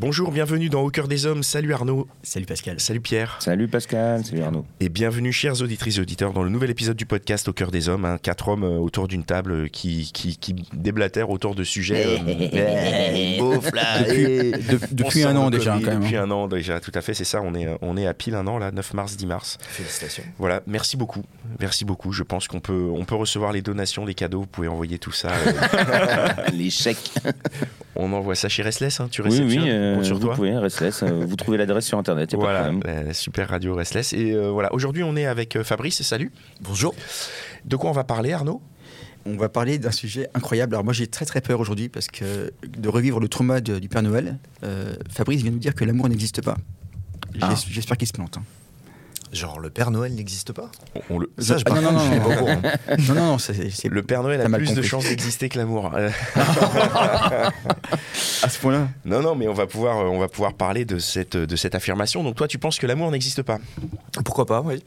Bonjour, bienvenue dans Au cœur des hommes. Salut Arnaud. Salut Pascal. Salut Pierre. Salut Pascal, salut Arnaud. Et bienvenue, chers auditrices et auditeurs, dans le nouvel épisode du podcast Au cœur des hommes. hein. quatre hommes euh, autour d'une table euh, qui, qui, qui déblatèrent autour de sujets. euh, beaufs, là, et- De- depuis on un an déjà, quand même. Depuis hein. un an déjà, tout à fait, c'est ça. On est, euh, on est à pile un an, là, 9 mars, 10 mars. Félicitations. Voilà, merci beaucoup. Merci beaucoup. Je pense qu'on peut, on peut recevoir les donations, les cadeaux. Vous pouvez envoyer tout ça. euh, Les chèques. on envoie ça chez Restless. Hein, tu Oui, oui, réceptionnes euh, sur vous toi. pouvez, Restless. euh, vous trouvez l'adresse sur Internet, y a Voilà, pas de problème. la, la super radio Restless. Et euh, voilà, aujourd'hui, on est avec euh, Fabrice. Salut. Bonjour. De quoi on va parler, Arnaud? On va parler d'un sujet incroyable. Alors moi j'ai très très peur aujourd'hui parce que de revivre le trauma de- du Père Noël, euh, Fabrice vient nous dire que l'amour n'existe pas. Ah. J'espère qu'il se plante. hein. Genre le Père Noël n'existe pas On- on le, Ça, je Ah, non, non, non, je suis non, pas courant. non, non, non, c'est c'est le Père Noël a plus de chances d'exister que l'amour. À ce point-là. non, non, mais on va pouvoir, euh, on va pouvoir parler de cette, de cette affirmation. Donc toi, tu penses que l'amour n'existe pas? Pourquoi pas, oui.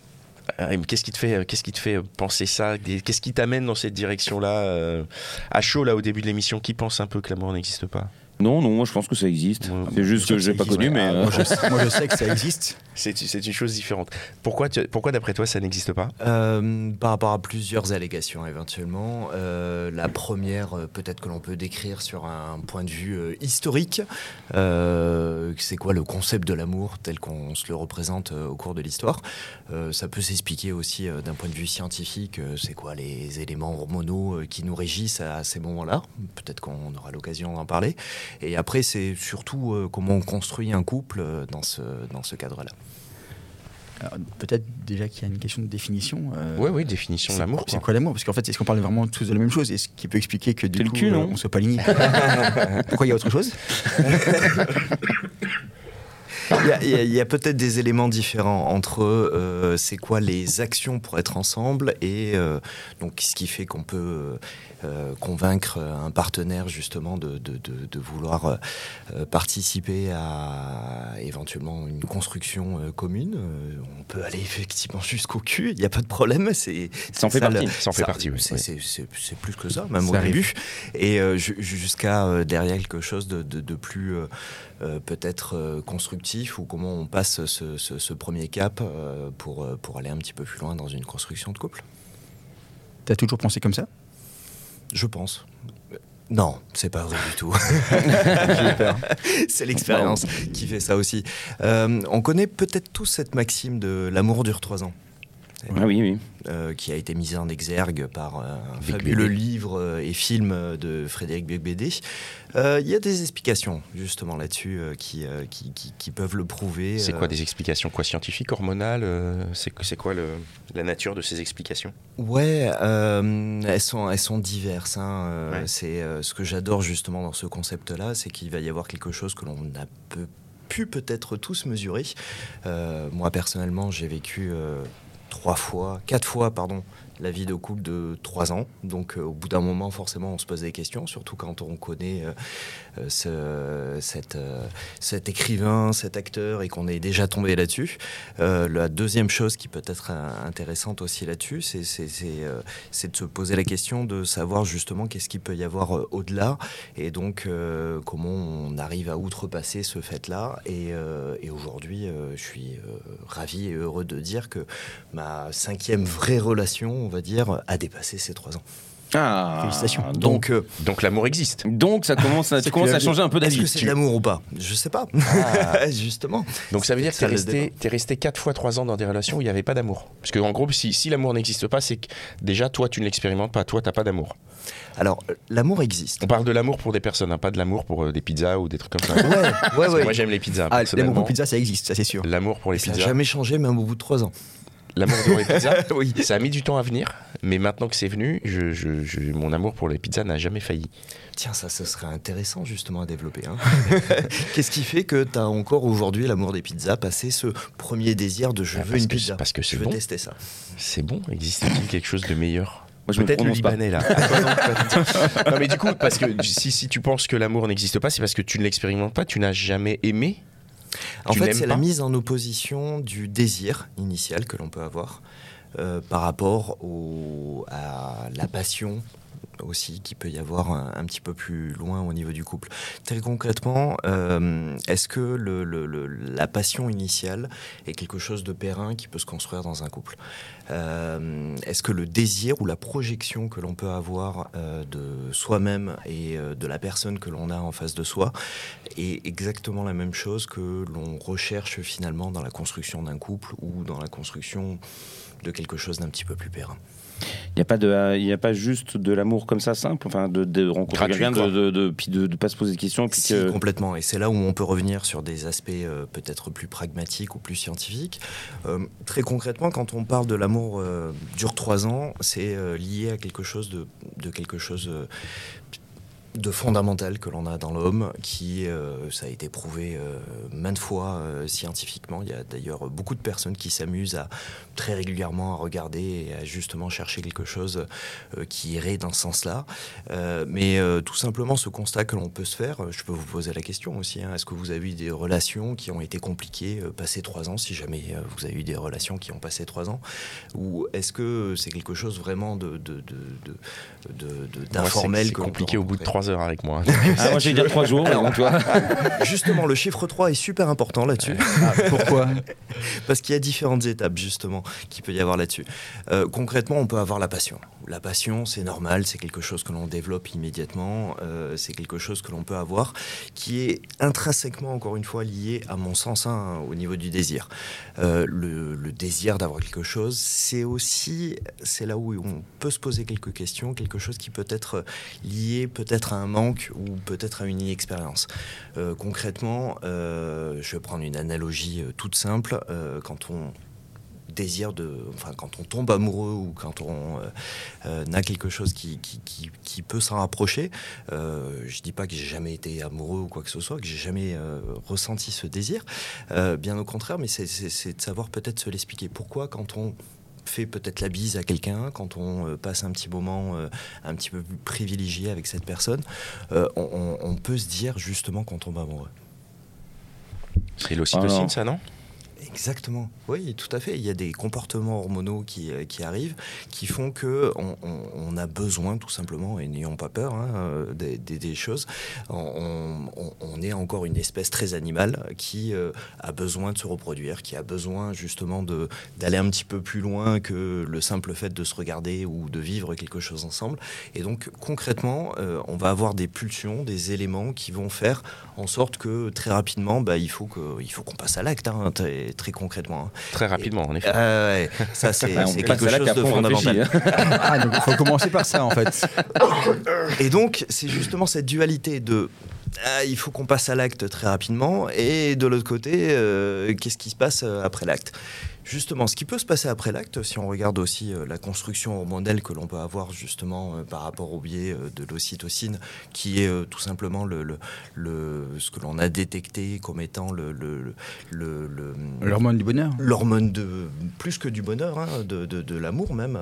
Euh, mais Qu'est-ce qui te fait, euh, qu'est-ce qui te fait penser ça? Qu'est-ce qui t'amène dans cette direction-là À chaud, là, au début de l'émission, qui pense un peu que l'amour n'existe pas? Non, non, moi je pense que ça existe. Ouais. C'est juste que j'ai pas connu, mais. Ah, euh, moi, je, moi, je sais que ça existe. C'est une chose différente. Pourquoi, tu- pourquoi d'après toi, ça n'existe pas? Euh, par rapport à plusieurs allégations éventuellement. Euh, la première, euh, peut-être que l'on peut décrire sur un point de vue euh, historique. Euh, c'est quoi le concept de l'amour tel qu'on se le représente euh, au cours de l'histoire? Euh, Ça peut s'expliquer aussi euh, d'un point de vue scientifique. euh, c'est quoi les éléments hormonaux euh, qui nous régissent à ces moments-là? Peut-être qu'on aura l'occasion d'en parler. Et après, c'est surtout euh, comment on construit un couple euh, dans ce, dans ce cadre-là. Peut-être déjà qu'il y a une question de définition. euh, Oui, oui, définition de l'amour. C'est quoi. quoi l'amour? Parce qu'en fait, est-ce qu'on parle vraiment tous de la même chose? Et ce qui peut expliquer que du coup, cul, non? on soit pas alignés Pourquoi il y a autre chose? Il y a, peut-être des éléments différents entre euh, c'est quoi les actions pour être ensemble et euh, donc ce qui fait qu'on peut euh, convaincre un partenaire justement de, de- de- de vouloir euh, euh, participer à éventuellement une construction euh, commune. Euh, on peut aller effectivement jusqu'au cul, il n'y a pas de problème. C'est Ça en fait ça, partie. Ça en fait partie, oui. c'est- oui. c'est- C'est c'est plus que ça, même Ça au arrive. début. Et euh, ju- jusqu'à euh, derrière quelque chose de, de- de plus euh, euh, peut-être euh, constructif ou comment on passe ce, ce- ce premier cap euh, pour, euh, pour aller un petit peu plus loin dans une construction de couple. T'as toujours pensé comme ça? Je pense. Non, c'est pas vrai du tout. c'est l'expérience qui fait ça aussi. Euh, on connaît peut-être tous cette maxime de l'amour dure trois ans. Ah oui, oui. euh, qui a été mise en exergue par euh, un fabuleux livre euh, et film de Frédéric Beigbeder. Euh, Il y a des explications justement là-dessus qui, qui, qui- qui peuvent le prouver. C'est quoi des explications quoi scientifiques, hormonales C'est quoi le- la nature de ces explications? Ouais, elles, sont, elles sont diverses. hein. Ouais. C'est ce que j'adore justement dans ce concept-là, c'est qu'il va y avoir quelque chose que l'on a peu- pu peut-être tous mesurer. Euh, moi personnellement, j'ai vécu euh, trois fois, quatre fois, pardon, la vie de couple de trois ans. Donc euh, au bout d'un moment, forcément, on se pose des questions, surtout quand on connaît euh, euh, ce- cet, écrivain, cet acteur, et qu'on est déjà tombé là-dessus. La deuxième chose qui peut être intéressante aussi là-dessus, c'est de se poser la question de savoir justement qu'est-ce qu'il peut y avoir au-delà, et donc comment on arrive à outrepasser ce fait-là. Et, et aujourd'hui, je suis ravi et heureux de dire que ma cinquième vraie relation, on va dire, a dépassé ces trois ans. Ah, Félicitations. Donc, Donc, euh, Donc l'amour existe. donc ça commence, à, tu que commences tu à changer un peu est-ce d'avis. que c'est de l'amour ou pas? Je sais pas. Justement. Donc ça veut dire que Ça, t'es le resté, débat. t'es resté 4 fois 3 ans dans des relations où il n'y avait pas d'amour. Parce que en gros, si, si l'amour n'existe pas, c'est que déjà toi tu ne l'expérimentes pas, toi t'as pas d'amour. Alors, l'amour existe. On parle de l'amour pour des personnes, hein, pas de l'amour pour euh, des pizzas ou des trucs comme ça. Ouais, ouais, Parce que ouais. Moi j'aime les pizzas. Ah, l'amour pour pizza, ça existe, ça c'est sûr. L'amour pour les Ça n'a pizzas. jamais changé, même au bout de trois ans. L'amour pour les pizzas, Oui. ça a mis du temps à venir, mais maintenant que c'est venu, je, je- je- mon amour pour les pizzas n'a jamais failli. Tiens, ça, ce serait intéressant justement à développer. hein. Qu'est-ce qui fait que tu as encore aujourd'hui l'amour des pizzas, passé ce premier désir de je Ah, veux parce une que- pizza parce que Je c'est veux bon. tester ça. C'est bon, existe-t-il quelque chose de meilleur? Moi, je me Peut-être le pas. Libanais là. Ah, non, non mais du coup, parce que si, si tu penses que l'amour n'existe pas, c'est parce que tu ne l'expérimentes pas, tu n'as jamais aimé. En Tu fait, c'est la mise en opposition du désir initial que l'on peut avoir euh, par rapport au- à la passion aussi qui peut y avoir un, petit peu plus loin au niveau du couple. Très concrètement, euh, est-ce que la passion initiale est quelque chose de périn qui peut se construire dans un couple Euh, Est-ce que le désir ou la projection que l'on peut avoir euh, de soi-même et de la personne que l'on a en face de soi est exactement la même chose que l'on recherche finalement dans la construction d'un couple ou dans la construction de quelque chose d'un petit peu plus périn? Il n'y a, pas de- il y a pas juste de l'amour comme ça simple, enfin de, de rencontrer quelqu'un, de, de, puis de ne pas se poser de questions. Puis Si, que... complètement. Et c'est là où on peut revenir sur des aspects euh, peut-être plus pragmatiques ou plus scientifiques. Euh, très concrètement, quand on parle de l'amour euh, dure trois ans, c'est euh, lié à quelque chose de, de quelque chose de fondamental que l'on a dans l'homme, qui, euh, ça a été prouvé euh, maintes fois euh, scientifiquement. Il y a d'ailleurs beaucoup de personnes qui s'amusent à très régulièrement à regarder et à justement chercher quelque chose qui irait dans ce sens-là. Mais tout simplement, ce constat que l'on peut se faire, je peux vous poser la question aussi, hein, est-ce que vous avez eu des relations qui ont été compliquées, passées trois ans, si jamais vous avez eu des relations qui ont passé trois ans, ou est-ce que c'est quelque chose vraiment de, de, de, de- de- de- Moi, c'est- d'informel C'est que l'on peut compliqué au bout de rencontrer? 3 heures avec moi. Ah, moi j'ai dire trois jours, Alors, donc. Justement, le chiffre 3 est super important là-dessus. Ah, pourquoi Parce qu'il y a différentes étapes, justement, qu'il peut y avoir là-dessus. Euh, concrètement, on peut avoir la passion. La passion, c'est normal, c'est quelque chose que l'on développe immédiatement, euh, c'est quelque chose que l'on peut avoir, qui est intrinsèquement, encore une fois, lié, à mon sens, hein, au niveau du désir. Euh, le, le désir d'avoir quelque chose, c'est aussi, c'est là où on peut se poser quelques questions, quelque chose qui peut être lié peut-être un manque ou peut-être à une inexpérience. Euh, concrètement, euh, je vais prendre une analogie euh, toute simple. Quand on désire de, enfin quand on tombe amoureux ou quand on n'a quelque chose qui, qui, peut s'en rapprocher, euh, je dis pas que j'ai jamais été amoureux ou quoi que ce soit, que j'ai jamais ressenti ce désir, bien au contraire, mais c'est de savoir peut-être se l'expliquer. Pourquoi quand on fait peut-être la bise à quelqu'un, quand on euh, passe un petit moment euh, un petit peu plus privilégié avec cette personne, euh, on, on- on peut se dire justement qu'on tombe amoureux. C'est l'ocytocine, Alors. ça, non? Exactement. Oui, tout à fait. Il y a des comportements hormonaux qui, euh, arrivent, qui font que on, a besoin, tout simplement, et n'ayons pas peur hein, euh, des, choses. On, est encore une espèce très animale qui euh, a besoin de se reproduire, qui a besoin justement de d'aller un petit peu plus loin que le simple fait de se regarder ou de vivre quelque chose ensemble. Et donc concrètement, on va avoir des pulsions, des éléments qui vont faire en sorte que très rapidement, bah, il faut que faut qu'on passe à l'acte, hein, très, très concrètement. hein. Très rapidement, en effet. Ah ouais, ça c'est quelque chose de fondamental. hein. Ah, il faut commencer par ça en fait. Et donc c'est justement cette dualité de ah, il faut qu'on passe à l'acte très rapidement et de l'autre côté euh, qu'est-ce qui se passe euh, après l'acte? Justement, ce qui peut se passer après l'acte, si on regarde aussi euh, la construction hormonale que l'on peut avoir justement euh, par rapport au biais euh, de l'ocytocine, qui est tout simplement le, le, le- ce que l'on a détecté comme étant le, le, L'hormone du bonheur. l'hormone de plus que du bonheur, hein, de, de- de l'amour même,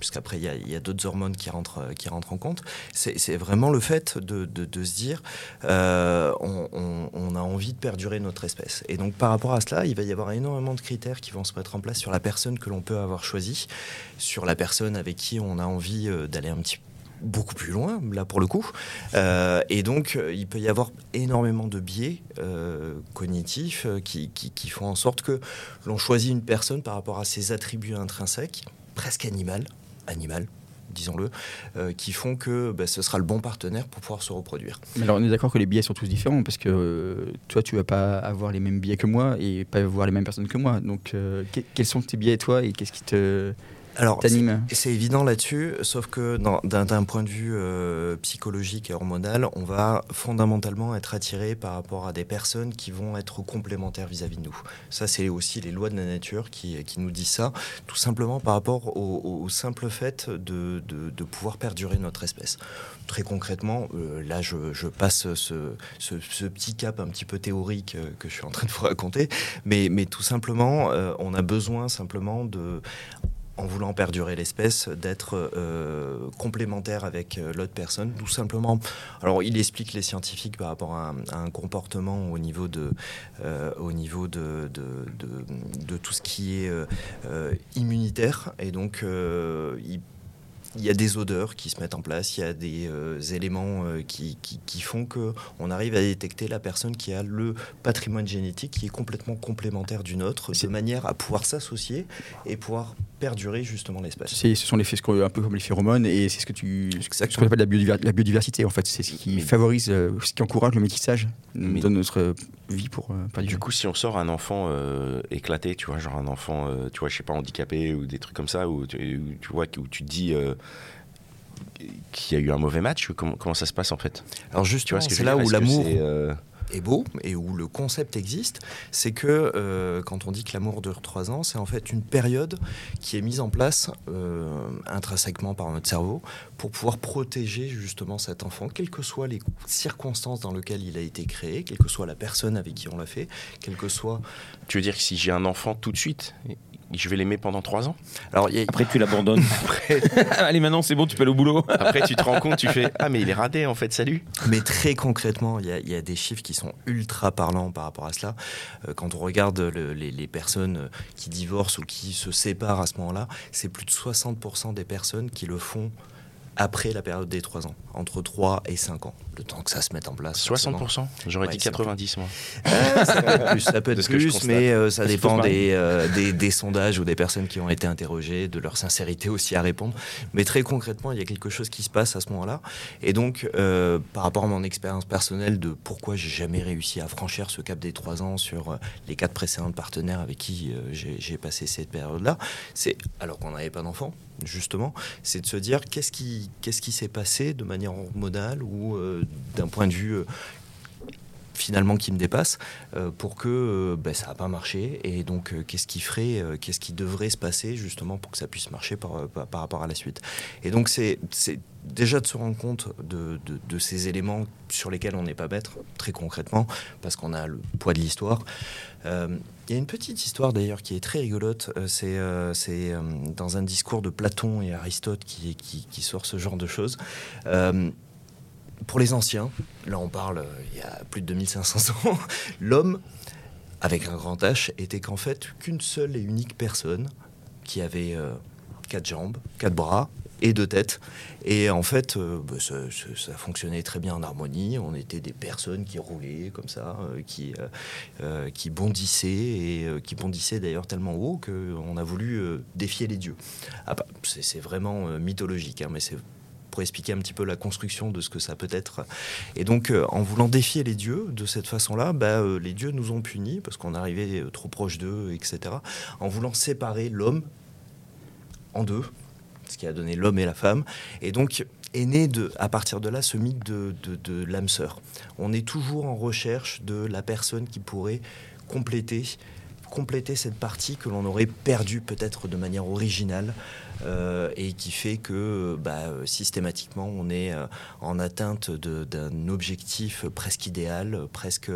puisqu'après il y a, il y a d'autres hormones qui rentrent, qui rentrent en compte. C'est c'est vraiment le fait de, de- de se dire, euh, on, on- on a envie de perdurer notre espèce. Et donc par rapport à cela, il va y avoir énormément de critères qui vont se mettre en place sur la personne que l'on peut avoir choisie, sur la personne avec qui on a envie euh, d'aller un petit beaucoup plus loin, là pour le coup. Euh, et donc, euh, il peut y avoir énormément de biais cognitifs qui font en sorte que l'on choisit une personne par rapport à ses attributs intrinsèques, presque animal, animal, disons-le, euh, qui font que bah, ce sera le bon partenaire pour pouvoir se reproduire. Alors on est d'accord que les biais sont tous différents parce que euh, toi tu vas pas avoir les mêmes biais que moi et pas voir les mêmes personnes que moi. Donc euh, que- quels sont tes biais toi et qu'est-ce qui te Alors, c'est évident là-dessus, sauf que d'un point de vue euh, psychologique et hormonal, on va fondamentalement être attiré par rapport à des personnes qui vont être complémentaires vis-à-vis de nous. Ça, c'est aussi les lois de la nature qui, qui nous disent ça, tout simplement par rapport au, au simple fait de, de- de pouvoir perdurer notre espèce. Très concrètement, euh, là, je, je passe ce, ce- ce petit cap un petit peu théorique euh, que je suis en train de vous raconter, mais, mais tout simplement, euh, on a besoin simplement de en voulant perdurer l'espèce, d'être euh, complémentaire avec euh, l'autre personne, tout simplement. Alors, il explique les scientifiques par rapport à un, comportement au niveau de, euh, au niveau de, de, de- de tout ce qui est immunitaire, et donc il il y a des odeurs qui se mettent en place, il y a des euh, éléments euh, qui, qui, qui font que on arrive à détecter la personne qui a le patrimoine génétique qui est complètement complémentaire d'une autre, de manière à pouvoir s'associer et pouvoir perdurer justement l'espèce. C'est- ce sont les un peu comme les phéromones et c'est ce que tu ce qu'on appelle la, biodiver- la biodiversité en fait. C'est ce qui favorise euh, ce qui encourage le métissage. Donne notre vie pour euh, perdurer. Du coup, si on sort un enfant euh, éclaté, tu vois, genre un enfant, euh, tu vois, je sais pas, handicapé ou des trucs comme ça, où tu, tu vois, où tu te dis euh, qu'il y a eu un mauvais match, comment, comment ça se passe en fait? Alors Tu justement, vois ce c'est veux là où l'amour euh, est beau et où le concept existe, c'est que euh, quand on dit que l'amour dure trois ans, c'est en fait une période qui est mise en place euh, intrinsèquement par notre cerveau pour pouvoir protéger justement cet enfant, quelles que soient les circonstances dans lesquelles il a été créé, quelle que soit la personne avec qui on l'a fait, quelle que soit... Tu veux dire que si j'ai un enfant tout de suite, je vais l'aimer pendant trois ans Alors, il y a- Après, tu l'abandonnes. Allez, maintenant, c'est bon, tu peux aller au boulot. Après, tu te rends compte, tu fais Ah, mais il est radé en fait, salut Mais très concrètement, il y, a- il y a des chiffres qui sont ultra parlants par rapport à cela. Euh, quand on regarde le- les, les personnes qui divorcent ou qui se séparent à ce moment-là, c'est plus de 60% des personnes qui le font après la période des 3 ans, entre 3 et 5 ans, le temps que ça se mette en place. forcément. 60% J'aurais Ouais, dit c'est 90, moi. Euh, ça peut être plus, ça peut être mais euh, ça dépend des, euh, des, des sondages ou des personnes qui ont été interrogées, de leur sincérité aussi à répondre. Mais très concrètement, il y a quelque chose qui se passe à ce moment-là. Et donc, euh, par rapport à mon expérience personnelle de pourquoi j'ai jamais réussi à franchir ce cap des trois ans sur les quatre précédents partenaires avec qui j'ai passé cette période-là, c'est alors qu'on n'avait pas d'enfant, justement, c'est de se dire qu'est-ce qui qu'est-ce qui s'est passé de manière hormonale ou d'un point de vue euh, finalement qui me dépasse euh, pour que euh, ben, ça n'a pas marché. Et donc qu'est-ce qui ferait qu'est-ce qui devrait se passer justement pour que ça puisse marcher par, par, rapport à la suite? Et donc c'est déjà de se rendre compte de, de- ces éléments sur lesquels on n'est pas maître très concrètement parce qu'on a le poids de l'histoire. Il y a une petite histoire d'ailleurs qui est très rigolote. C'est dans un discours de Platon et Aristote qui, qui, sort ce genre de choses pour les anciens, là on parle euh, il y a plus de 2500 ans, l'homme, avec un grand H, était qu'en fait qu'une seule et unique personne qui avait euh, quatre jambes, quatre bras et deux têtes. Et en fait, euh, bah, ça, fonctionnait très bien en harmonie. On était des personnes qui roulaient comme ça, qui, qui bondissaient, et qui bondissaient d'ailleurs tellement haut qu'on a voulu défier les dieux. Ah bah, c'est vraiment mythologique, hein, mais c'est pour expliquer un petit peu la construction de ce que ça peut être. Et donc, euh, en voulant défier les dieux de cette façon-là, bah, euh, les dieux nous ont punis parce qu'on arrivait euh, trop proche d'eux, etc. En voulant séparer l'homme en deux, ce qui a donné l'homme et la femme. Et donc, est né de, à partir de là ce mythe de, de, de l'âme sœur. On est toujours en recherche de la personne qui pourrait compléter compléter cette partie que l'on aurait perdue peut-être de manière originale et qui fait que bah, euh, systématiquement on est euh, en atteinte d'un objectif presque idéal, euh, presque,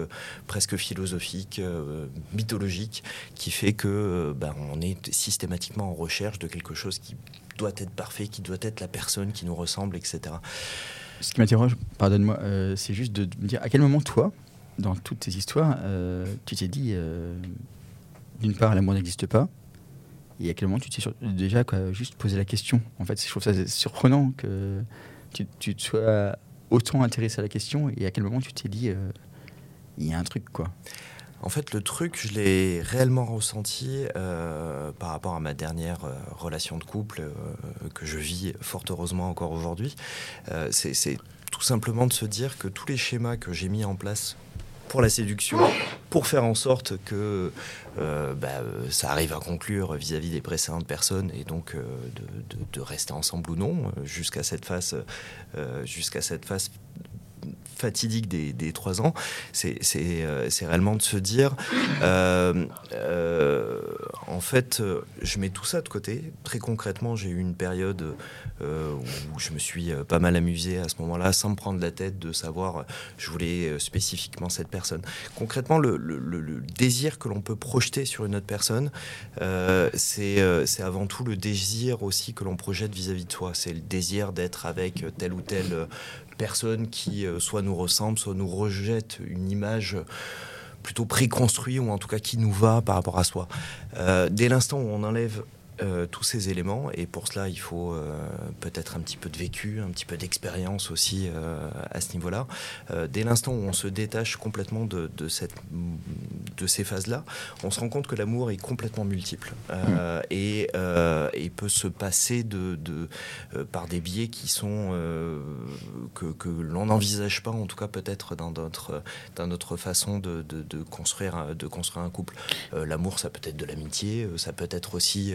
presque philosophique, euh, mythologique, qui fait que euh, bah, on est systématiquement en recherche de quelque chose qui doit être parfait, qui doit être la personne qui nous ressemble, etc. Ce qui m'interroge, pardonne-moi, euh, c'est juste de me dire à quel moment toi, dans toutes tes histoires, euh, tu t'es dit, euh, d'une part, l'amour n'existe pas, et à quel moment tu t'es déjà quoi, juste posé la question. En fait, je trouve ça surprenant que tu, sois autant intéressé à la question, et à quel moment tu t'es dit, euh, il y a un truc quoi. En fait, le truc, je l'ai réellement ressenti euh, par rapport à ma dernière euh, relation de couple que je vis fort heureusement encore aujourd'hui. C'est tout simplement de se dire que tous les schémas que j'ai mis en place la séduction, pour faire en sorte que euh, bah, euh, ça arrive à conclure vis-à-vis des précédentes personnes et donc euh, de, rester ensemble ou non jusqu'à cette phase, jusqu'à cette phase fatidique des, trois ans, euh, c'est réellement de se dire, euh, euh, en fait, je mets tout ça de côté. Très concrètement, j'ai eu une période où je me suis pas mal amusé à ce moment-là, sans me prendre la tête de savoir, je voulais spécifiquement cette personne. Concrètement, le, désir que l'on peut projeter sur une autre personne, c'est avant tout le désir aussi que l'on projette vis-à-vis de soi. C'est le désir d'être avec telle ou euh, personne qui euh, soit nous ressemble, soit nous rejette une image euh, plutôt préconstruite ou en tout cas qui nous va par rapport à soi. Euh, dès l'instant où on enlève euh, tous ces éléments, et pour cela il faut euh, peut-être un petit peu de vécu, un petit peu d'expérience aussi euh, à ce niveau-là. Dès l'instant où on se détache complètement de, de cette, de ces phases-là, on se rend compte que l'amour est complètement multiple euh, et, et peut se passer de, de, par des biais qui sont que, que l'on n'envisage pas, en tout cas peut-être dans notre, dans notre façon de, de, construire, un- de construire un couple. L'amour, ça peut être de l'amitié, ça peut être aussi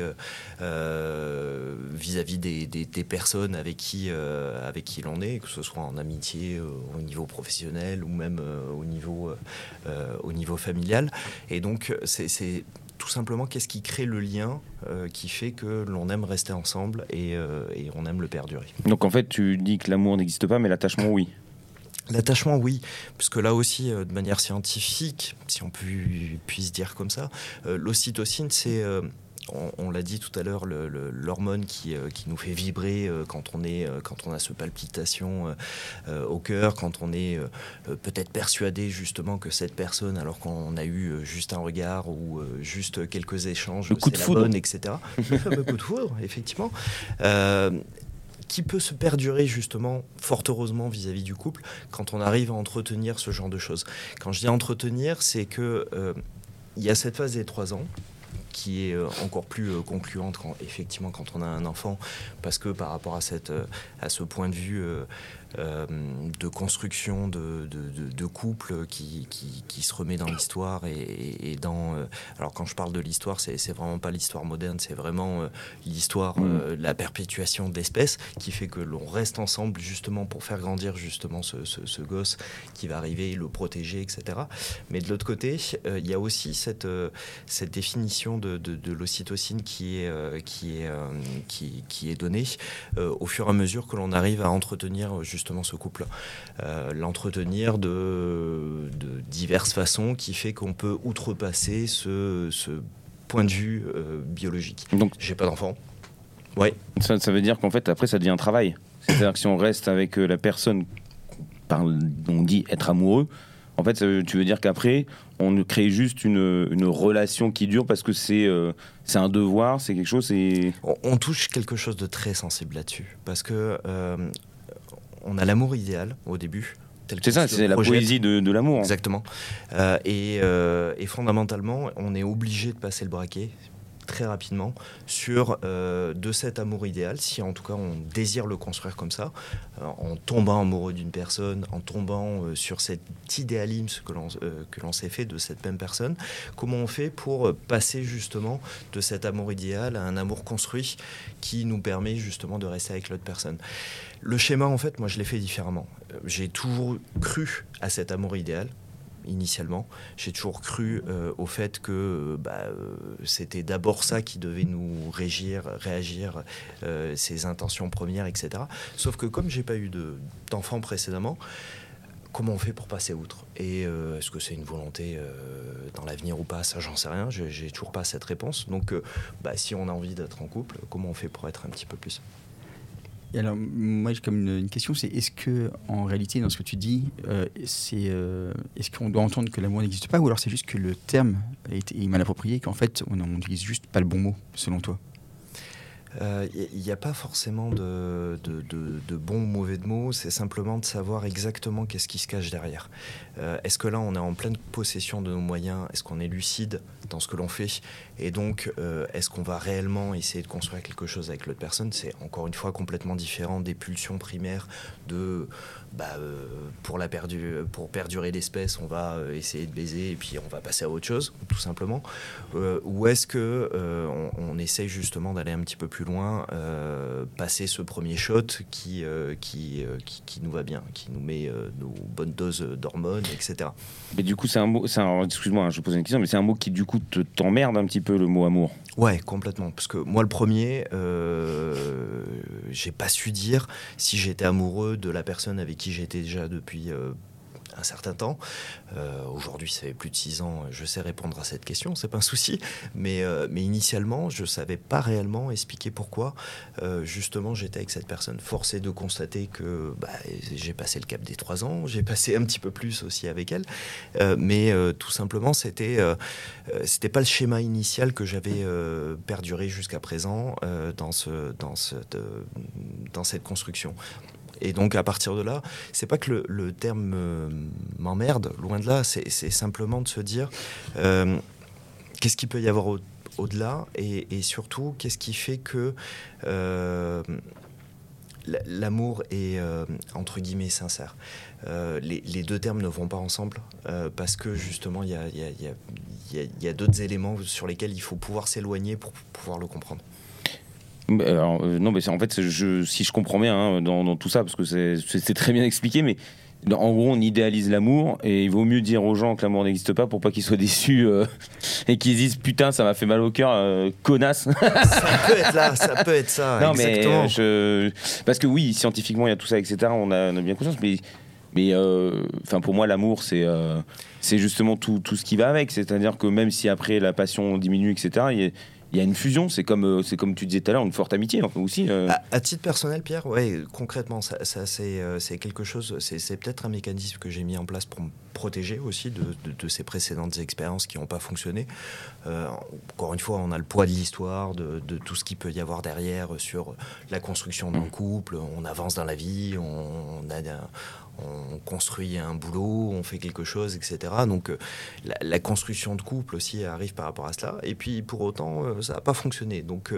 euh, vis-à-vis des, des- des personnes avec qui, euh, avec qui l'on est, que ce soit en amitié, euh, au niveau professionnel ou même au, niveau, au niveau familial. Et donc, c'est- tout simplement qu'est-ce qui crée le lien euh, qui fait que l'on aime rester ensemble et, euh, et on aime le perdurer. Donc en fait, tu dis que l'amour n'existe pas, mais l'attachement, oui. L'attachement, oui, puisque là aussi, euh, de manière scientifique, si on peut puisse dire comme ça, l'ocytocine, c'est, on, on l'a dit tout à l'heure, l'hormone qui, euh, qui nous fait vibrer euh, quand on est, euh, quand on a ce palpitation au cœur, quand on est peut-être persuadé justement que cette personne, alors qu'on a eu juste un regard ou juste quelques échanges, Le coup de la foudre. bonne, etc. Le fameux coup de foudre, effectivement. Euh, qui peut se perdurer justement, fort heureusement vis-à-vis du couple, quand on arrive à entretenir ce genre de choses. Quand je dis entretenir, c'est que euh, il y a cette phase des trois ans qui est euh, encore plus euh, concluante quand effectivement quand on a un enfant parce que par rapport à euh, à ce point de vue euh, de construction de, de, de- de couple qui, qui, qui se remet dans l'histoire et, dans euh, alors quand je parle de l'histoire c'est c'est vraiment pas l'histoire moderne c'est vraiment euh, l'histoire euh, la perpétuation de l'espèce qui fait que l'on reste ensemble justement pour faire grandir justement ce, ce- ce gosse qui va arriver le protéger etc mais de l'autre côté il y a aussi cette cette définition de, l'ocytocine qui est, qui est, qui, qui est donnée au fur et à mesure que l'on arrive à entretenir euh, justement ce couple. Euh, L'entretenir de, de diverses façons qui fait qu'on peut outrepasser ce, ce point de vue euh, biologique. Donc J'ai pas d'enfant. Ouais. ça, ça veut dire qu'en fait, après, ça devient un travail. C'est-à-dire que si on reste avec euh, la personne on dit être amoureux, en fait, tu veux dire qu'après, on crée juste une, une relation qui dure parce que c'est euh, c'est un devoir, c'est quelque chose. On, on touche quelque chose de très sensible là-dessus parce que euh, on a l'amour idéal au début. C'est ça, c'est la projette. poésie de, de l'amour. Exactement. Euh, et, euh, et fondamentalement, on est obligé de passer le braquet très rapidement sur euh, de cet amour idéal, si en tout cas on désire le construire comme ça, euh, en tombant amoureux d'une personne, en tombant euh, sur cet idéalisme que l'on l'on s'est fait de cette même personne, comment on fait pour passer justement de cet amour idéal à un amour construit qui nous permet justement de rester avec l'autre personne? Le schéma, en fait, moi je l'ai fait différemment. J'ai toujours cru à cet amour idéal initialement. J'ai toujours cru euh, au fait que euh, bah, euh, c'était d'abord ça qui devait nous régir, réagir, euh, ses intentions premières, etc. Sauf que comme j'ai pas eu de- d'enfant précédemment, comment on fait pour passer outre? Et est-ce que c'est une volonté dans l'avenir ou pas? Ça, j'en sais rien. J'ai toujours pas cette réponse. Donc, bah, si on a envie d'être en couple, comment on fait pour être un petit peu plus alors, moi, j'ai comme une, une question, c'est est-ce que, en réalité, dans ce que tu dis, euh, c'est, euh, est-ce qu'on doit entendre que l'amour n'existe pas, ou alors c'est juste que le terme est, est mal approprié, qu'en fait, on n'utilise juste pas le bon mot, selon toi? Il euh, n'y a pas forcément de, de, bons ou mauvais de mots, c'est simplement de savoir exactement qu'est-ce qui se cache derrière. Euh, est-ce que là, on est en pleine possession de nos moyens? Est-ce qu'on est lucide dans ce que l'on fait? Et donc, euh, est-ce qu'on va réellement essayer de construire quelque chose avec l'autre personne? C'est encore une fois complètement différent des pulsions primaires de bah, pour, la perdu, pour perdurer l'espèce, on va essayer de baiser et puis on va passer à autre chose, tout simplement. ou est-ce que on, on, essaye justement d'aller un petit peu plus loin, euh, passer ce premier shot qui, euh, qui, euh, qui, qui, nous va bien, qui nous met nos bonnes doses d'hormones, etc. Mais du coup, c'est un mot, excuse-moi, hein, je pose une question, mais c'est un mot qui du coup t'emmerde un petit peu le mot amour? Ouais, complètement. Parce que moi, le premier, j'ai pas su dire si j'étais amoureux de la personne avec qui j'étais déjà depuis un certain temps. Euh, aujourd'hui, ça fait plus de six ans, je sais répondre à cette question, c'est pas un souci. Mais, euh, mais initialement, je savais pas réellement expliquer pourquoi, euh, justement, j'étais avec cette personne. Forcé de constater que bah, j'ai passé le cap des trois ans, j'ai passé un petit peu plus aussi avec elle. mais tout simplement, c'était c'était pas le schéma initial que j'avais perduré jusqu'à présent dans, ce, dans, cette, dans cette construction. Et donc à partir de là, c'est pas que le, terme euh, m'emmerde, loin de là, c'est simplement de se dire euh, qu'est-ce qu'il peut y avoir au-delà et, surtout qu'est-ce qui fait que euh, l'amour est entre guillemets sincère. les, deux termes ne vont pas ensemble parce que justement il y a, y a d'autres éléments sur lesquels il faut pouvoir s'éloigner pour pouvoir le comprendre. Euh, non, mais en fait, je, si je comprends bien hein, dans, tout ça, parce que c'est très bien expliqué, mais en gros, on idéalise l'amour et il vaut mieux dire aux gens que l'amour n'existe pas pour pas qu'ils soient déçus euh, et qu'ils disent putain, ça m'a fait mal au cœur, euh, connasse. ça peut être là, ça peut être ça. Non, exactement. mais parce que oui, scientifiquement, il y a tout ça, etc. On a, on a bien conscience, mais mais enfin pour moi, l'amour, c'est c'est justement tout, tout, ce qui va avec. C'est-à-dire que même si après la passion diminue, etc. Il y a, il y a une fusion. C'est comme, euh, c'est comme tu disais tout à l'heure, une forte amitié aussi. Euh. À, titre personnel, Pierre, ouais, concrètement, ça, ça euh, c'est, quelque chose. C'est, peut-être un mécanisme que j'ai mis en place pour me protéger aussi de, de, ces précédentes expériences qui n'ont pas fonctionné. encore une fois, on a le poids de l'histoire, de, de, tout ce qu'il peut y avoir derrière sur la construction d'un mmh. couple. On avance dans la vie, on, a, on construit un boulot, on fait quelque chose, etc. Donc euh, la, construction de couple aussi arrive par rapport à cela. Et puis pour autant, euh, ça n'a pas fonctionné. Donc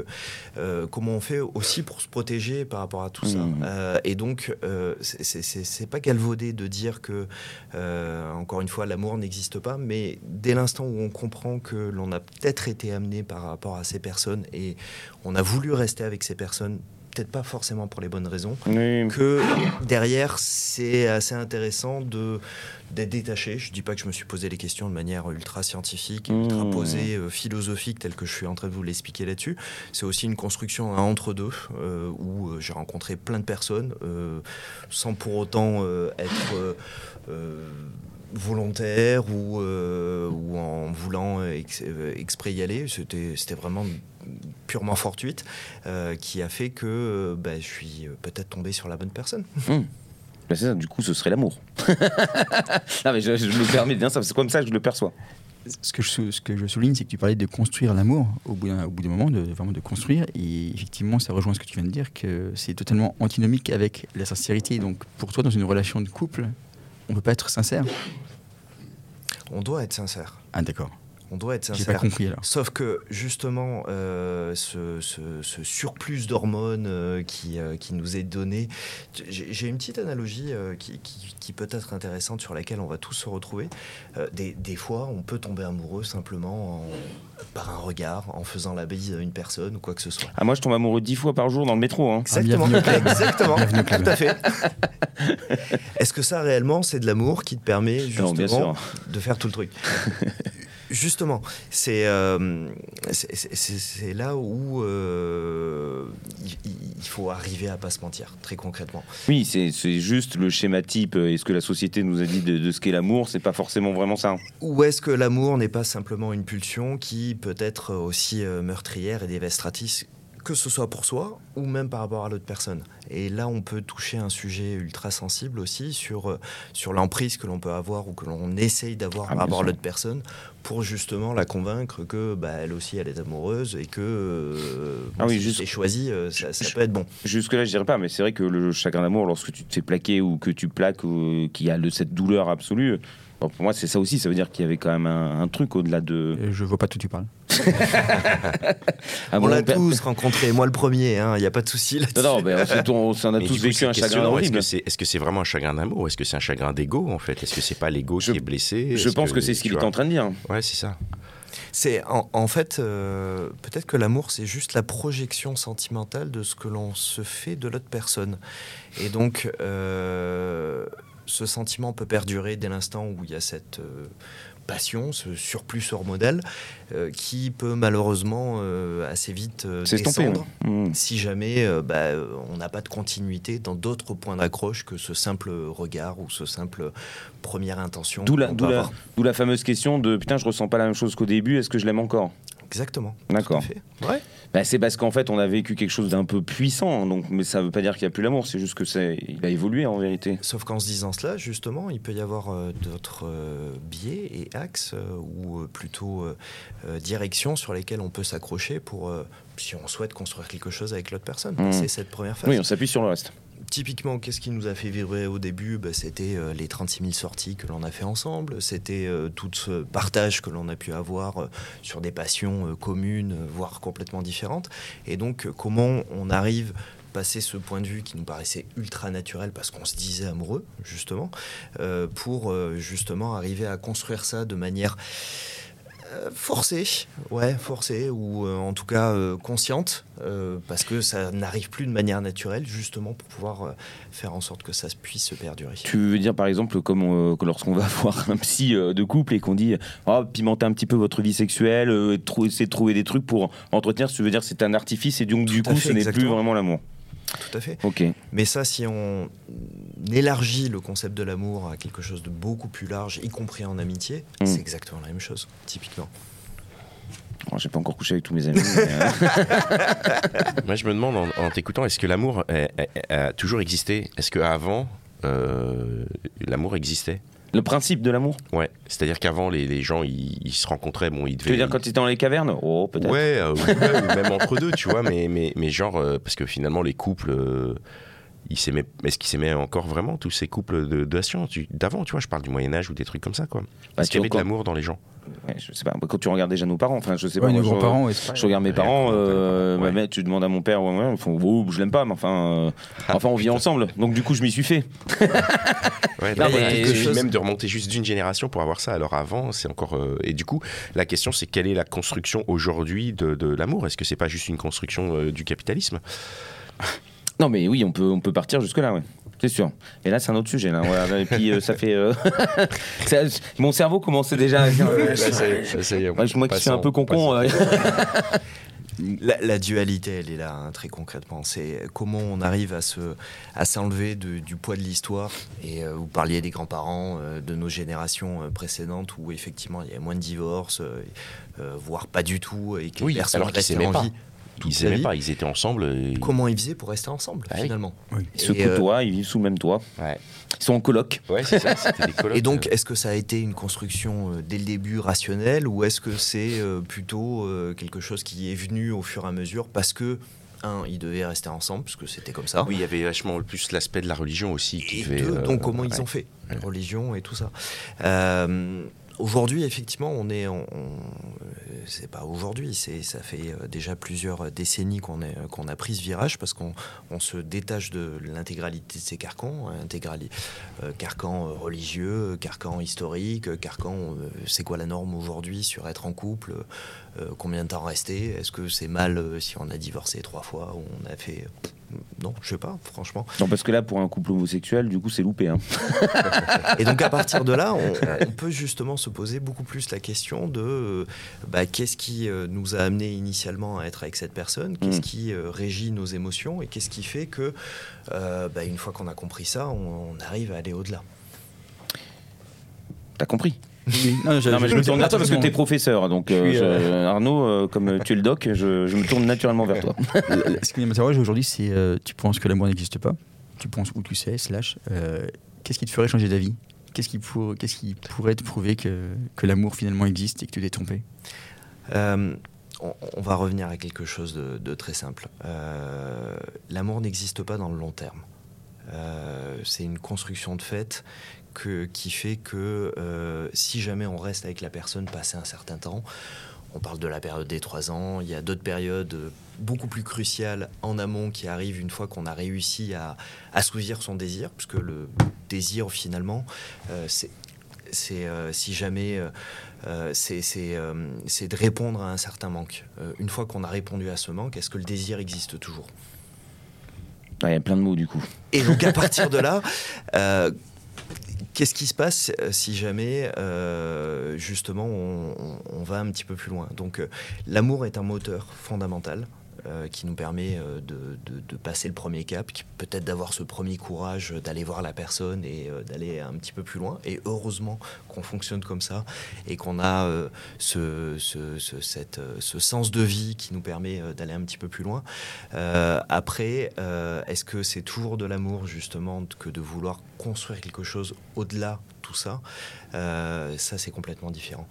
euh, comment on fait aussi pour se protéger par rapport à tout ça mmh. Et donc c'est pas galvaudé de dire que encore une fois l'amour n'existe pas, mais dès l'instant où on comprend que l'on a peut-être été amené par rapport à ces personnes et on a voulu rester avec ces personnes peut-être pas forcément pour les bonnes raisons, que derrière, c'est assez intéressant de d'être détaché. Je dis pas que je me suis posé les questions de manière ultra scientifique, ultra mmh. posée, euh, philosophique, telle que je suis en train de vous l'expliquer là-dessus. C'est aussi une construction entre deux, euh, où euh, j'ai rencontré plein de personnes, sans pour autant être volontaire ou, ou en voulant exprès y aller. C'était vraiment purement fortuite euh, qui a fait que euh, bah, je suis euh, peut-être tombé sur la bonne personne. Hmm. Bah, ça, du coup, ce serait l'amour. mais je, me permets ça, c'est comme ça que je le perçois. Ce que je, ce que je souligne, c'est que tu parlais de construire l'amour au bout d'un bout moment, de, vraiment de construire. Et effectivement, ça rejoint ce que tu viens de dire, que c'est totalement antinomique avec la sincérité. Donc, pour toi, dans une relation de couple, on ne peut pas être sincère On doit être sincère. Ah, d'accord. On doit être sincère. Pas compris alors. Sauf que justement, euh, ce, surplus d'hormones euh, qui, euh, qui, nous est donné, j'ai une petite analogie qui, peut être intéressante sur laquelle on va tous se retrouver. Des, des, fois, on peut tomber amoureux simplement par un regard, en faisant la bise à une personne ou quoi que ce soit. Ah, moi, je tombe amoureux dix fois par jour dans le métro. Hein. Exactement, exactement, tout à fait. Est-ce que ça réellement, c'est de l'amour qui te permet justement de faire tout le truc? Justement, euh, c'est là où euh, il, faut arriver à pas se mentir, très concrètement. Oui, c'est juste le schéma type et ce que la société nous a dit de, ce qu'est l'amour, c'est pas forcément vraiment ça. Ou est-ce que l'amour n'est pas simplement une pulsion qui peut être aussi euh, meurtrière et dévastatrice que ce soit pour soi ou même par rapport à l'autre personne. Et là, on peut toucher un sujet ultra sensible aussi sur, euh, sur l'emprise que l'on peut avoir ou que l'on essaye d'avoir Ah, par rapport à l'autre personne pour justement la convaincre que bah, elle aussi elle est amoureuse et que euh, Ah oui, si juste- choisi, euh, ça, peut être bon. Jusque-là, je dirais pas, mais c'est vrai que le chagrin d'amour, lorsque tu te fais plaquer ou que tu plaques, ou qu'il y a de cette douleur absolue, bon, pour moi, c'est ça aussi. Ça veut dire qu'il y avait quand même un, un truc au-delà de. Je vois pas d'où tu parles. Ah on l'a per- tous rencontré, moi le premier, il n'y a pas de souci là-dessus. Non, non, mais on, s'en a Mais tous vécu un chagrin questionnant. Est-ce que c'est vraiment un chagrin d'amour ou est-ce que c'est un chagrin d'ego en fait? Est-ce que c'est pas l'ego qui est blessé? Je pense que, c'est ce qu'il est en train de dire. Ouais, c'est ça. C'est en, en fait euh, peut-être que l'amour c'est juste la projection sentimentale de ce que l'on se fait de l'autre personne. Et donc euh, ce sentiment peut perdurer dès l'instant où il y a cette euh, passion, ce surplus hors modèle, euh, qui peut malheureusement euh, assez vite euh, descendre. hein. Mmh. Si jamais bah, on n'a pas de continuité dans d'autres points d'accroche que ce simple regard ou ce simple première intention. D'où la, fameuse question de putain, je ressens pas la même chose qu'au début, est-ce que je l'aime encore? Exactement. D'accord. Ouais. Bah, c'est parce qu'en fait, on a vécu quelque chose d'un peu puissant, donc, mais ça veut pas dire qu'il n'y a plus l'amour, c'est juste que c'est, il a évolué en vérité. Sauf qu'en se disant cela, justement, il peut y avoir euh, d'autres euh, biais et axes, euh, ou plutôt directions sur lesquelles on peut s'accrocher pour, si on souhaite construire quelque chose avec l'autre personne. Mhm. C'est cette première phase. Oui, on s'appuie sur le reste. Typiquement, qu'est-ce qui nous a fait vibrer au début? Bah, C'était euh, les 36 000 sorties que l'on a fait ensemble, c'était euh, tout ce partage que l'on a pu avoir euh, sur des passions communes, voire complètement différentes. Et donc, comment on arrive passer ce point de vue qui nous paraissait ultra naturel parce qu'on se disait amoureux, justement, pour justement arriver à construire ça de manière forcée, ouais, forcée, ou euh, en tout cas euh, consciente, euh, parce que ça n'arrive plus de manière naturelle, justement pour pouvoir faire en sorte que ça puisse se perdurer. Tu veux dire par exemple comme que lorsqu'on va voir un psy de couple et qu'on dit oh, pimentez un petit peu votre vie sexuelle, essayez de trouver des trucs pour entretenir, tu veux dire c'est un artifice et donc du Tout coup fait, ce n'est plus vraiment l'amour. Tout à fait. Ok. Mais ça, si on élargit le concept de l'amour à quelque chose de beaucoup plus large, y compris en amitié, Mm. c'est exactement la même chose, typiquement. Bon, J'ai pas encore couché avec tous mes amis. mais, euh, Moi, je me demande en, en t'écoutant, est-ce que l'amour a, a- a toujours existé? Est-ce qu'avant, euh, l'amour existait? Le principe de l'amour Ouais. C'est-à-dire qu'avant, les, les gens, ils, ils se rencontraient, bon, ils devaient. Tu veux dire quand tu étais dans les cavernes? Oh, peut-être. Ouais, euh, ouais, même entre deux, tu vois, mais, mais, mais genre, euh, parce que finalement, les couples, est-ce qu'ils s'aimaient encore vraiment, tous ces couples de, d'avant, tu vois, je parle du Moyen-Âge ou des trucs comme ça, quoi. Bah, Est-ce qu'il y avait de l'amour dans les gens Ouais, je sais pas. Quand tu regardes déjà nos parents, enfin, je sais pas. Ouais, moi, nos je- ouais, pareil. Je regarde mes parents, euh, ma mère, tu demandes à mon père, ouais, font, oh, je l'aime pas, mais enfin, euh, Ah, enfin, on vit ensemble. Donc du coup, je m'y suis fait. Ouais, Non, non, mais- mais quelque chose- même de remonter juste d'une génération pour avoir ça. Alors avant, c'est encore. euh, et du coup, la question, c'est quelle est la construction aujourd'hui de, de l'amour? Est-ce que c'est pas juste une construction euh, du capitalisme? Non, mais oui, on peut, on peut partir jusque là, ouais. C'est sûr. Et là, c'est un autre sujet. Là. Voilà, et puis, euh, ça fait. euh, ça- mon cerveau commençait déjà. à dire, euh, ça y est, ça y est, Ouais, moi qui suis un peu concon. euh, La, la dualité, elle est là, hein, très concrètement. C'est comment on arrive à se, à s'enlever du poids de l'histoire. Et euh, vous parliez des grands-parents euh, de nos générations euh, précédentes où effectivement il y avait moins de divorces, euh, euh, voire pas du tout, et que Oui, les personnes alors qu'ils restaient en pas. Toute Ils sa vie. pas, ils étaient ensemble. et- Comment ils faisaient pour rester ensemble Ah finalement Oui. Ils se Et, euh, côtoient, ils vivent sous le même toit. Ouais, Ils sont en coloc. ouais c'est ça, c'était des colocs. Et donc, est-ce que ça a été une construction euh, dès le début rationnelle ou est-ce que c'est euh, plutôt euh, quelque chose qui est venu au fur et à mesure parce que, un, ils devaient rester ensemble, parce que c'était comme ça. Oui, il y avait vachement plus l'aspect de la religion aussi. Qui Et devait, deux, euh, donc comment ils ouais. ont fait Ouais. Religion et tout ça. Euh, Aujourd'hui, effectivement, on est. on- c'est pas aujourd'hui, ça fait euh, déjà plusieurs décennies qu'on a pris ce virage parce qu'on on se détache de l'intégralité de ces carcans, hein, intégrali- euh, euh, religieux, carcan historique, euh, carcan. euh, c'est quoi la norme aujourd'hui sur être en couple euh, Combien de temps rester Est-ce que c'est mal euh, si on a divorcé trois fois ou on a fait Non, je sais pas, franchement. Non, parce que là, pour un couple homosexuel, du coup, c'est loupé. Hein. Et donc à partir de là, on, on peut justement se poser beaucoup plus la question de euh, bah, qu'est-ce qui euh, nous a amené initialement à être avec cette personne, qu'est-ce Mm. qui euh, régit nos émotions? Et qu'est-ce qui fait que euh, bah, une fois qu'on a compris ça, on, on arrive à aller au-delà? T'as compris Oui, non, je, Non, mais je je- me tourne vers toi parce que tu es professeur. Donc, euh, euh, je- Arnaud, euh, comme tu es le doc, je, je me tourne naturellement vers toi. Ce qui m'interroge aujourd'hui, c'est euh, tu penses que l'amour n'existe pas? Tu penses où tu sais, slash, euh, qu'est-ce qui te ferait changer d'avis? Qu'est-ce qui, pour- qu'est-ce qui pourrait te prouver que, que l'amour finalement existe et que tu t'es trompé? Euh, on, on va revenir à quelque chose de, de très simple. Euh, L'amour n'existe pas dans le long terme. Euh, c'est une construction de fait que, qui fait que euh, si jamais on reste avec la personne passé un certain temps, on parle de la période des trois ans, il y a d'autres périodes beaucoup plus cruciales en amont qui arrivent une fois qu'on a réussi à assouvir son désir, puisque le désir finalement, euh, c'est c'est euh, si jamais euh, c'est euh, de répondre à un certain manque. Une fois qu'on a répondu à ce manque, est-ce que le désir existe toujours? Il y a plein de mots du coup. Et donc à partir de là, qu'est-ce qui se passe euh, si jamais euh, justement on, va un petit peu plus loin? Donc euh, l'amour est un moteur fondamental. Euh, qui nous permet euh, de, de- passer le premier cap, peut-être d'avoir ce premier courage d'aller voir la personne et euh, d'aller un petit peu plus loin. Et heureusement qu'on fonctionne comme ça et qu'on a ce, ce- ce- cette, ce sens de vie qui nous permet d'aller un petit peu plus loin. Après, est-ce que c'est toujours de l'amour justement que de vouloir construire quelque chose au-delà de tout ça? Ça, c'est complètement différent.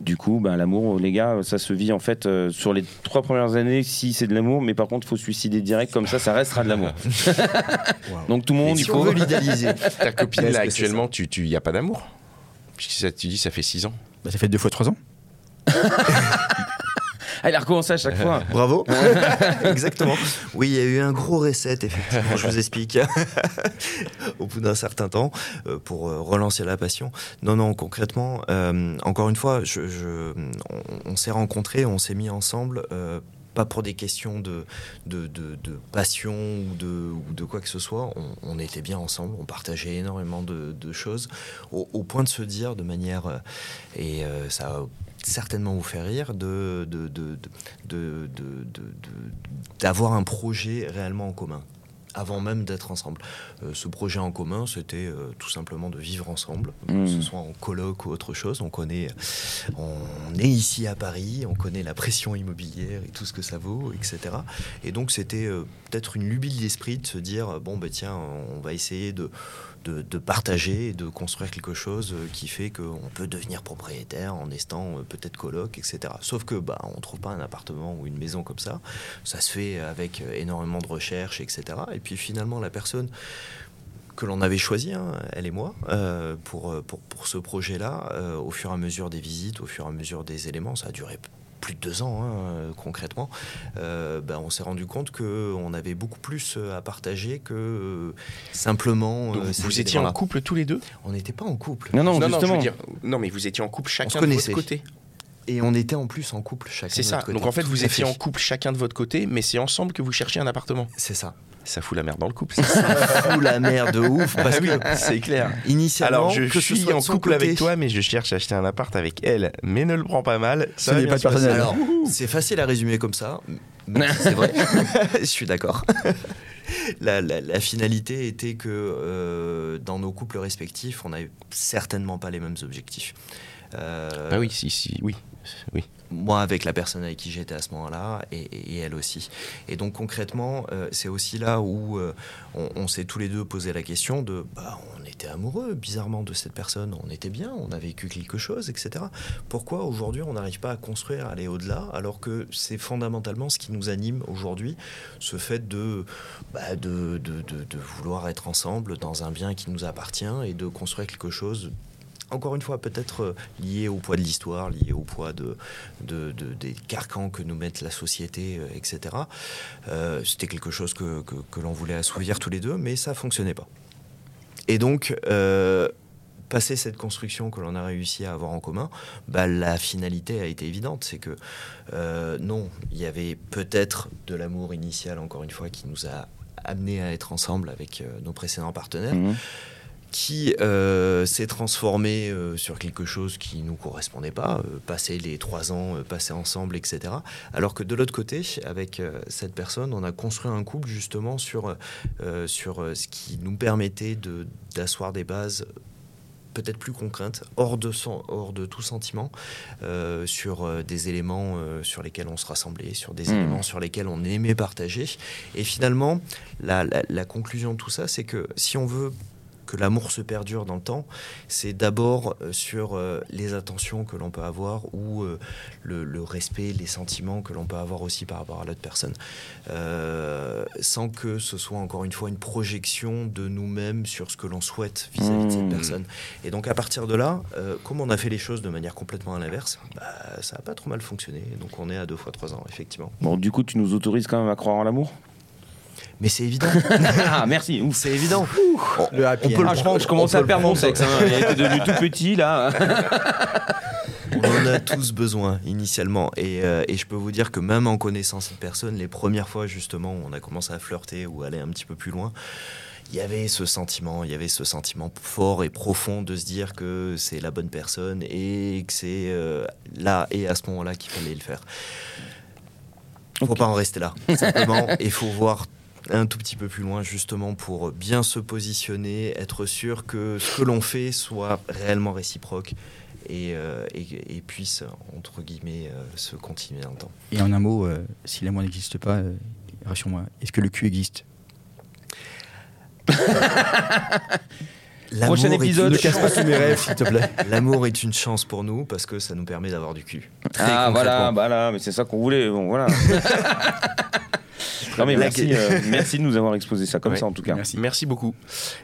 Du coup, ben, l'amour, les gars, ça se vit en fait euh, sur les trois premières années si c'est de l'amour, mais par contre, il faut se suicider direct, comme ça, ça restera de l'amour. Donc tout le monde, il si faut. on veut l'idéaliser, Ta copine, là, actuellement, tu, tu y a pas d'amour? Puisque ça, tu dis, ça fait 6 ans. bah, Ça fait deux fois trois ans. Il a recommencé à chaque fois. Bravo. Exactement. Oui, il y a eu un gros reset, effectivement, je vous explique, au bout d'un certain temps, euh, pour euh, relancer la passion. Non, non, concrètement, euh, encore une fois, je, je- on, on s'est rencontrés, on s'est mis ensemble. euh, pas pour des questions de, de, de- de passion ou de, ou de quoi que ce soit. On, on était bien ensemble, on partageait énormément de, choses, au, au point de se dire de manière, et euh, ça certainement vous faire rire, de, d'avoir un projet réellement en commun avant même d'être ensemble. Euh, ce projet en commun, c'était euh, tout simplement de vivre ensemble, que Mmh. ce soit en coloc ou autre chose. On connaît, on est ici à Paris, on connaît la pression immobilière et tout ce que ça vaut, etc. Et donc c'était euh, peut-être une lubie de l'esprit de se dire bon ben tiens, on va essayer de de, de partager de construire quelque chose euh, qui fait qu'on peut devenir propriétaire en estant euh, peut-être coloc, etc. Sauf que bah, on trouve pas un appartement ou une maison comme ça. Ça se fait avec euh, énormément de recherches, etc. Et puis finalement, la personne que l'on avait choisie, hein, elle et moi, pour, pour, pour ce projet-là, au fur et à mesure des visites, au fur et à mesure des éléments, ça a duré plus de deux ans hein, euh, concrètement, euh, ben, on s'est rendu compte qu'on avait beaucoup plus euh, à partager que simplement. Donc, euh, vous étiez en couple tous les deux? On n'était pas en couple. Non, non, non, je justement. veux dire, non, mais vous étiez en couple chacun de connaissait. votre côté. Et on était en plus en couple chacun. C'est de ça. notre côté. Donc en fait, Tout vous étiez fait. en couple chacun de votre côté, mais c'est ensemble que vous cherchiez un appartement. C'est ça. Ça fout la merde dans le couple. Ça fout la merde de ouf parce Ah oui, que c'est clair. initialement, Alors je que ce suis en couple côté- avec toi, mais je cherche à acheter un appart avec elle. Mais ne le prends pas mal. Ça n'est pas personnel. Alors, c'est facile à résumer comme ça, c'est vrai. Je suis d'accord. La, la- la finalité était que euh, dans nos couples respectifs, on n'avait certainement pas les mêmes objectifs. Euh, Bah oui, si, si, oui, oui. moi avec la personne avec qui j'étais à ce moment-là et, elle aussi. Et donc concrètement, euh, c'est aussi là où euh, on, s'est tous les deux posé la question de, bah, on était amoureux bizarrement de cette personne, on était bien, on a vécu quelque chose, etc. Pourquoi aujourd'hui on n'arrive pas à construire, aller au-delà, alors que c'est fondamentalement ce qui nous anime aujourd'hui, ce fait bah, de, de, de- de vouloir être ensemble dans un bien qui nous appartient et de construire quelque chose encore une fois, peut-être euh, lié au poids de l'histoire, lié au poids de, de- de- des carcans que nous met la société, euh, etc. Euh, C'était quelque chose que, l'on voulait assouvir tous les deux, mais ça fonctionnait pas. Et donc, euh, passer cette construction que l'on a réussi à avoir en commun, bah, la finalité a été évidente. C'est que non, il y avait peut-être de l'amour initial, encore une fois, qui nous a amené à être ensemble avec nos précédents partenaires Mhm. Qui euh, s'est transformé euh, sur quelque chose qui nous correspondait pas, euh, passer les trois ans, euh, passer ensemble, etc. Alors que de l'autre côté, avec cette personne, on a construit un couple justement sur, sur ce qui nous permettait de- d'asseoir des bases peut-être plus concrète, hors de, sen- hors de tout sentiment, euh, sur euh, des éléments euh, sur lesquels on se rassemblait, sur des Mmh. éléments sur lesquels on aimait partager. Et finalement, la, la- la conclusion de tout ça, c'est que si on veut que l'amour se perdure dans le temps, c'est d'abord euh, sur euh, les attentions que l'on peut avoir ou euh, le, le respect, les sentiments que l'on peut avoir aussi par rapport à l'autre personne. Euh, sans que ce soit encore une fois une projection de nous-mêmes sur ce que l'on souhaite vis-à-vis de cette Mmh. personne. Et donc à partir de là, euh, comme on a fait les choses de manière complètement à l'inverse, bah, ça n'a pas trop mal fonctionné. Donc on est à deux fois trois ans, effectivement. Bon, du coup, tu nous autorises quand même à croire en l'amour? Mais c'est évident, Ah, merci. C'est évident. Le happy on peut le Ah, je, prendre, je commence on à perdre le mon sexe. Hein. Il était devenu tout petit là. On en a tous besoin initialement. Et, euh, et je peux vous dire que même en connaissant cette personne, les premières fois justement où on a commencé à flirter ou aller un petit peu plus loin, il y avait ce sentiment, il y avait ce sentiment fort et profond de se dire que c'est la bonne personne et que c'est euh, là et à ce moment-là qu'il fallait le faire. Faut Ok. pas en rester là. Simplement, il faut voir un tout petit peu plus loin justement pour bien se positionner, être sûr que ce que l'on fait soit réellement réciproque et, euh, et, et puisse entre guillemets euh, se continuer dans le temps. Et en un mot, euh, si l'amour n'existe pas, euh, rassure-moi, est-ce que le cul existe? L'amour Prochain est épisode. une Ne casse chance- tous mes rêves, s'il te plaît. L'amour est une chance pour nous parce que ça nous permet d'avoir du cul. Très ah voilà, concrètement. bah mais c'est ça qu'on voulait. Bon voilà. non mais La- merci, euh, merci de nous avoir exposé ça comme Ouais. ça en tout cas. Merci. Merci beaucoup.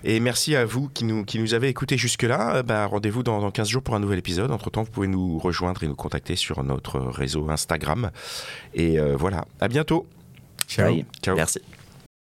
Et merci à vous qui nous, qui nous avez écoutés jusque-là. Euh, bah, Rendez-vous dans, dans 15 jours pour un nouvel épisode. Entre-temps, vous pouvez nous rejoindre et nous contacter sur notre réseau Instagram. Et euh, voilà, à bientôt. Ciao. Ciao. Merci.